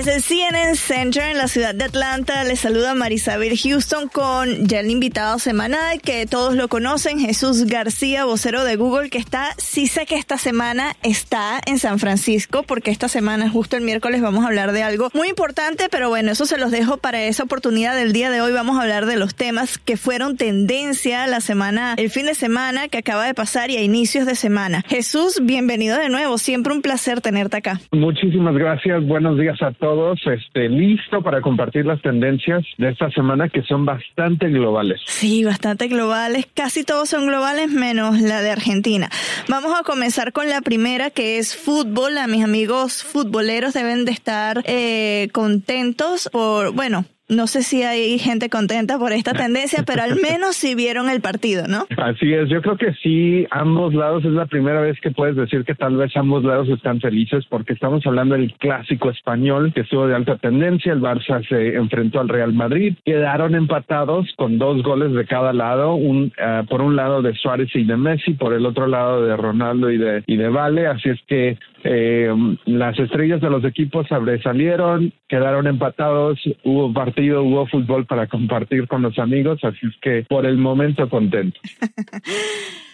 Desde el CNN Center en la ciudad de Atlanta les saluda Marisabel Houston con ya el invitado semanal que todos lo conocen, Jesús García, vocero de Google, que está, sí sé que esta semana está en San Francisco porque esta semana, justo el miércoles, vamos a hablar de algo muy importante, pero bueno, eso se los dejo para esa oportunidad del día de hoy. Vamos a hablar de los temas que fueron tendencia la semana, el fin de semana que acaba de pasar y a inicios de semana. Jesús, bienvenido de nuevo, siempre un placer tenerte acá. Muchísimas gracias, buenos días a todos. Este, listo para compartir las tendencias de esta semana que son bastante globales. Sí, bastante globales. Casi todos son globales menos la de Argentina. Vamos a comenzar con la primera que es fútbol. A mis amigos futboleros deben de estar eh, contentos por, bueno, no sé si hay gente contenta por esta tendencia, pero al menos sí vieron el partido, ¿no? Así es, yo creo que sí, ambos lados es la primera vez que puedes decir que tal vez ambos lados están felices porque estamos hablando del clásico español que estuvo de alta tendencia, el Barça se enfrentó al Real Madrid, quedaron empatados con dos goles de cada lado, un uh, por un lado de Suárez y de Messi, por el otro lado de Ronaldo y de y de Vale, así es que eh, las estrellas de los equipos sobresalieron, quedaron empatados, hubo partido, hubo fútbol para compartir con los amigos, así es que por el momento contento.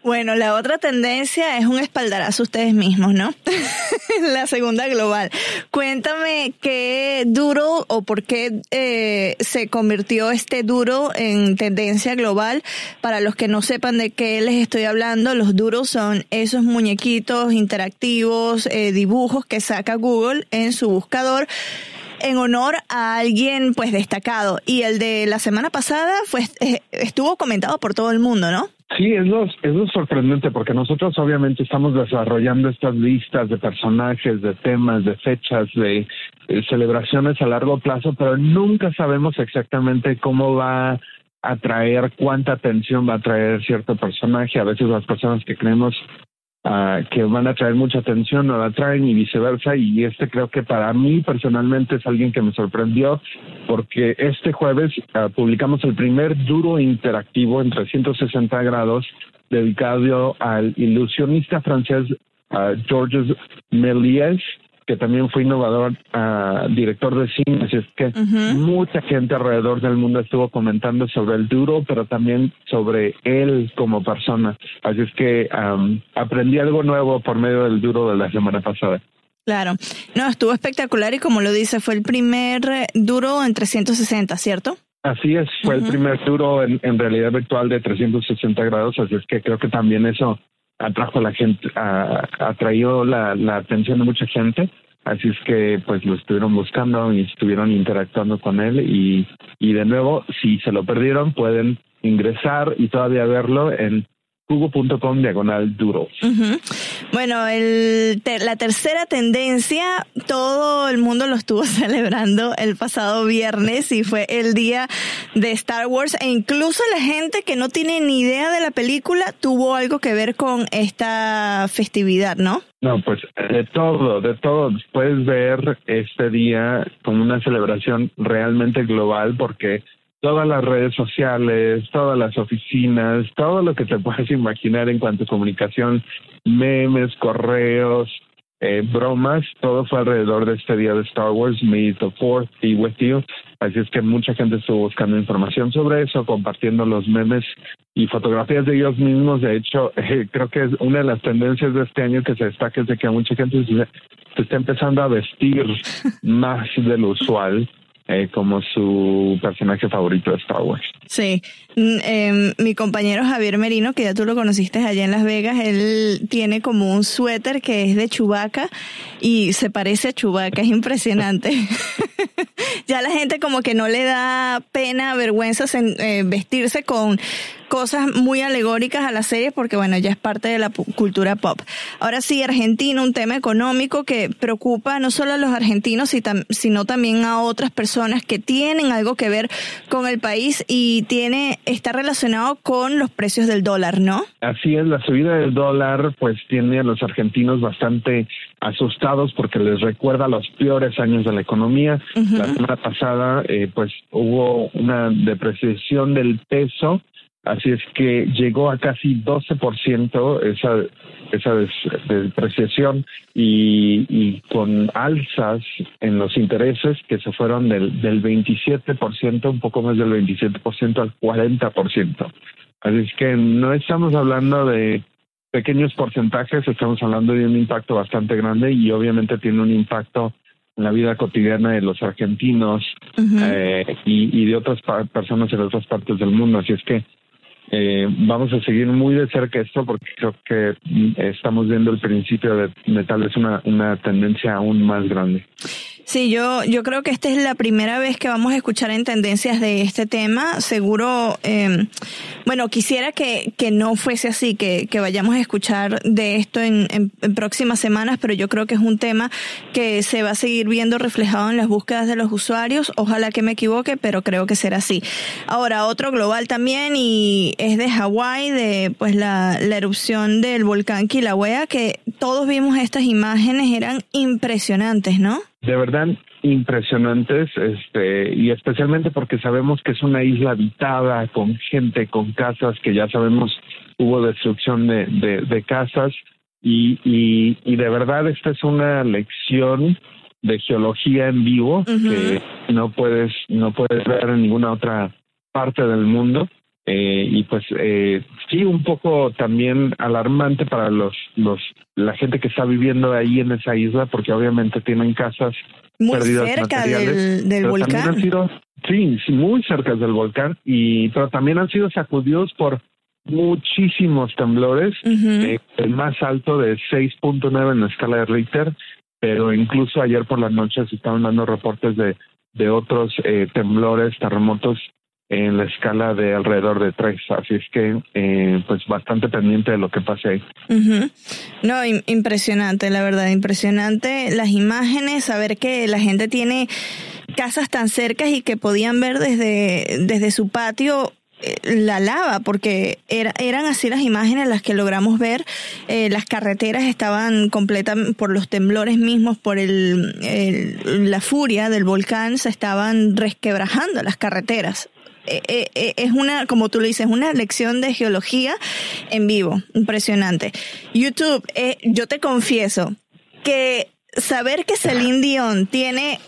Bueno, la otra tendencia es un espaldarazo ustedes mismos, ¿no? la segunda global. Cuéntame qué duro o por qué eh, se convirtió este duro en tendencia global. Para los que no sepan de qué les estoy hablando, los duros son esos muñequitos interactivos, eh, dibujos que saca Google en su buscador en honor a alguien pues destacado. Y el de la semana pasada fue, eh, estuvo comentado por todo el mundo, ¿no? Sí, es lo, es lo sorprendente porque nosotros obviamente estamos desarrollando estas listas de personajes, de temas, de fechas, de, de celebraciones a largo plazo, pero nunca sabemos exactamente cómo va a atraer, cuánta atención va a traer cierto personaje. A veces las personas que creemos uh, que van a traer mucha atención no la traen y viceversa. Y este creo que para mí personalmente es alguien que me sorprendió porque este jueves uh, publicamos el primer duro interactivo en 360 grados dedicado al ilusionista francés uh, Georges Méliès que también fue innovador, uh, director de cine, así es que uh -huh. mucha gente alrededor del mundo estuvo comentando sobre el duro, pero también sobre él como persona. Así es que um, aprendí algo nuevo por medio del duro de la semana pasada. Claro, no, estuvo espectacular y como lo dice, fue el primer duro en 360, ¿cierto? Así es, fue uh -huh. el primer duro en, en realidad virtual de 360 grados, así es que creo que también eso atrajo a la gente, a, atraído la, la atención de mucha gente. Así es que pues lo estuvieron buscando y estuvieron interactuando con él y, y de nuevo, si se lo perdieron, pueden ingresar y todavía verlo en google.com diagonal duro. Uh -huh. Bueno, el, te, la tercera tendencia, todo el mundo lo estuvo celebrando el pasado viernes y fue el día de Star Wars e incluso la gente que no tiene ni idea de la película tuvo algo que ver con esta festividad, ¿no? No, pues de todo, de todo. Puedes ver este día como una celebración realmente global porque todas las redes sociales, todas las oficinas, todo lo que te puedes imaginar en cuanto a comunicación, memes, correos, eh, bromas, todo fue alrededor de este día de Star Wars, May the Fourth be with you. Así es que mucha gente estuvo buscando información sobre eso, compartiendo los memes y fotografías de ellos mismos. De hecho, eh, creo que es una de las tendencias de este año que se destaca es de que mucha gente se, se está empezando a vestir más de lo usual eh, como su personaje favorito de Star Wars. Sí, eh, mi compañero Javier Merino, que ya tú lo conociste allá en Las Vegas, él tiene como un suéter que es de Chubaca y se parece a Chubaca, es impresionante. ya la gente como que no le da pena, vergüenza en, eh, vestirse con cosas muy alegóricas a las series porque bueno, ya es parte de la cultura pop. Ahora sí, Argentina, un tema económico que preocupa no solo a los argentinos, sino también a otras personas que tienen algo que ver con el país y tiene está relacionado con los precios del dólar, ¿no? Así es, la subida del dólar pues tiene a los argentinos bastante asustados porque les recuerda los peores años de la economía. Uh -huh. La semana pasada eh, pues hubo una depreciación del peso Así es que llegó a casi 12% esa, esa depreciación y, y, con alzas en los intereses que se fueron del, del 27%, un poco más del 27% al 40%. Así es que no estamos hablando de pequeños porcentajes, estamos hablando de un impacto bastante grande y obviamente tiene un impacto en la vida cotidiana de los argentinos eh, y, y, de otras personas en otras partes del mundo. Así es que eh, vamos a seguir muy de cerca esto porque creo que estamos viendo el principio de, de tal vez una, una tendencia aún más grande. Sí, yo, yo creo que esta es la primera vez que vamos a escuchar en tendencias de este tema. Seguro, eh, bueno, quisiera que, que no fuese así, que, que vayamos a escuchar de esto en, en, próximas semanas, pero yo creo que es un tema que se va a seguir viendo reflejado en las búsquedas de los usuarios. Ojalá que me equivoque, pero creo que será así. Ahora, otro global también y es de Hawái, de pues la, la erupción del volcán Kilauea, que todos vimos estas imágenes, eran impresionantes, ¿no? de verdad impresionantes, este, y especialmente porque sabemos que es una isla habitada con gente, con casas, que ya sabemos hubo destrucción de, de, casas, y, y, y, de verdad esta es una lección de geología en vivo que no puedes, no puedes ver en ninguna otra parte del mundo. Eh, y pues eh, sí un poco también alarmante para los los la gente que está viviendo ahí en esa isla porque obviamente tienen casas muy cerca del, volcán. sí, sí muy cerca del volcán y pero también han sido sacudidos por muchísimos temblores eh, el más alto de 6.9 en la escala de Richter pero incluso ayer por la noche se estaban dando reportes de de otros temblores terremotos en la escala de alrededor de tres. Así es que, eh, pues, bastante pendiente de lo que pase ahí. No, impresionante, la verdad, impresionante las imágenes, saber que la gente tiene casas tan cercas y que podían ver desde, desde su patio eh, la lava, porque era, eran así las imágenes las que logramos ver. Eh, las carreteras estaban completas por los temblores mismos, por el, la furia del volcán, se estaban resquebrajando las carreteras. Eh, eh, eh, es una, como tú lo dices, una lección de geología en vivo. Impresionante. YouTube, yo te confieso que saber que Celine Dion tiene,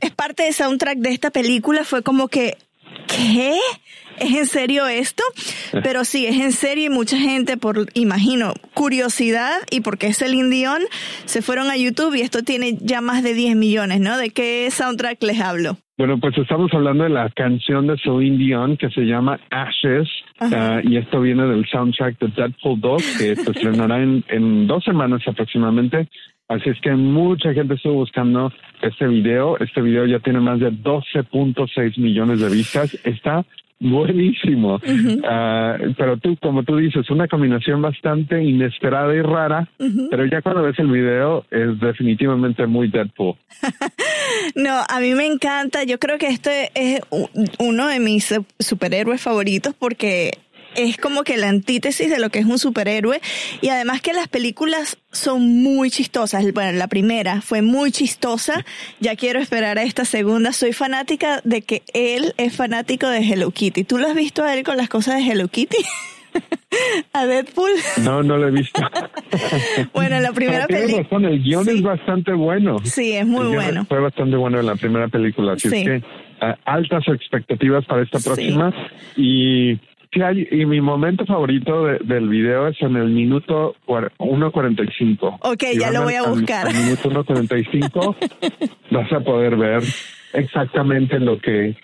es parte de soundtrack de esta película fue como que, ¿qué? ¿Es en serio esto? Pero sí, es en serio y mucha gente, por, imagino, curiosidad y porque es el Dion, se fueron a YouTube y esto tiene ya más de 10 millones, ¿no? ¿De qué soundtrack les hablo? Bueno, pues estamos hablando de la canción de Celine Dion que se llama Ashes uh, y esto viene del soundtrack de Deadpool 2 que se estrenará en, en dos semanas aproximadamente. Así es que mucha gente estuvo buscando este video. Este video ya tiene más de 12.6 millones de vistas. Está buenísimo. Ah, pero tú, como tú dices, una combinación bastante inesperada y rara, pero ya cuando ves el video es definitivamente muy Deadpool. no, a mí me encanta. Yo creo que este es uno de mis superhéroes favoritos porque es como que la antítesis de lo que es un superhéroe y además que las películas son muy chistosas. Bueno, la primera fue muy chistosa, ya quiero esperar a esta segunda. Soy fanática de que él es fanático de Hello Kitty. ¿Tú lo has visto a él con las cosas de Hello Kitty? a Deadpool. No, no lo he visto. bueno, la primera película. el guion es bastante bueno. Sí, es muy bueno. Fue bastante bueno en la primera película, así es que ah, altas expectativas para esta próxima y y mi momento favorito del video es en el minuto 1.45. Ok, ya lo voy a buscar. En el minuto 1.45 vas a poder ver exactamente lo que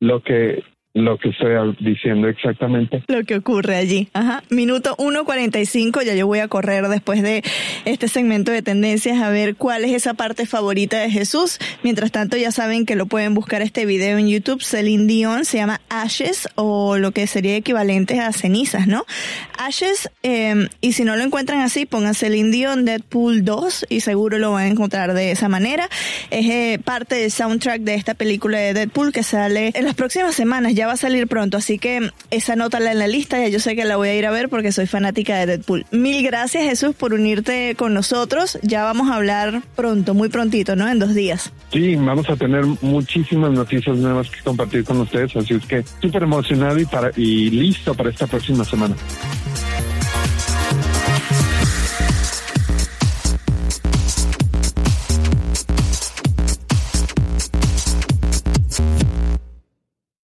lo que lo que estoy diciendo exactamente. Lo que ocurre allí. Ajá. Minuto 1.45, ya yo voy a correr después de este segmento de tendencias a ver cuál es esa parte favorita de Jesús. Mientras tanto, ya saben que lo pueden buscar este video en YouTube. Celine Dion se llama Ashes o lo que sería equivalente a cenizas, ¿no? Ashes, eh, y si no lo encuentran así, pongan Celine Dion Deadpool 2 y seguro lo van a encontrar de esa manera. Es eh, parte del soundtrack de esta película de Deadpool que sale en las próximas semanas ya va a salir pronto, así que esa nota en la lista, ya yo sé que la voy a ir a ver porque soy fanática de Deadpool. Mil gracias Jesús por unirte con nosotros, ya vamos a hablar pronto, muy prontito, ¿no? En dos días. Sí, vamos a tener muchísimas noticias nuevas que compartir con ustedes, así es que súper emocionado y, para, y listo para esta próxima semana.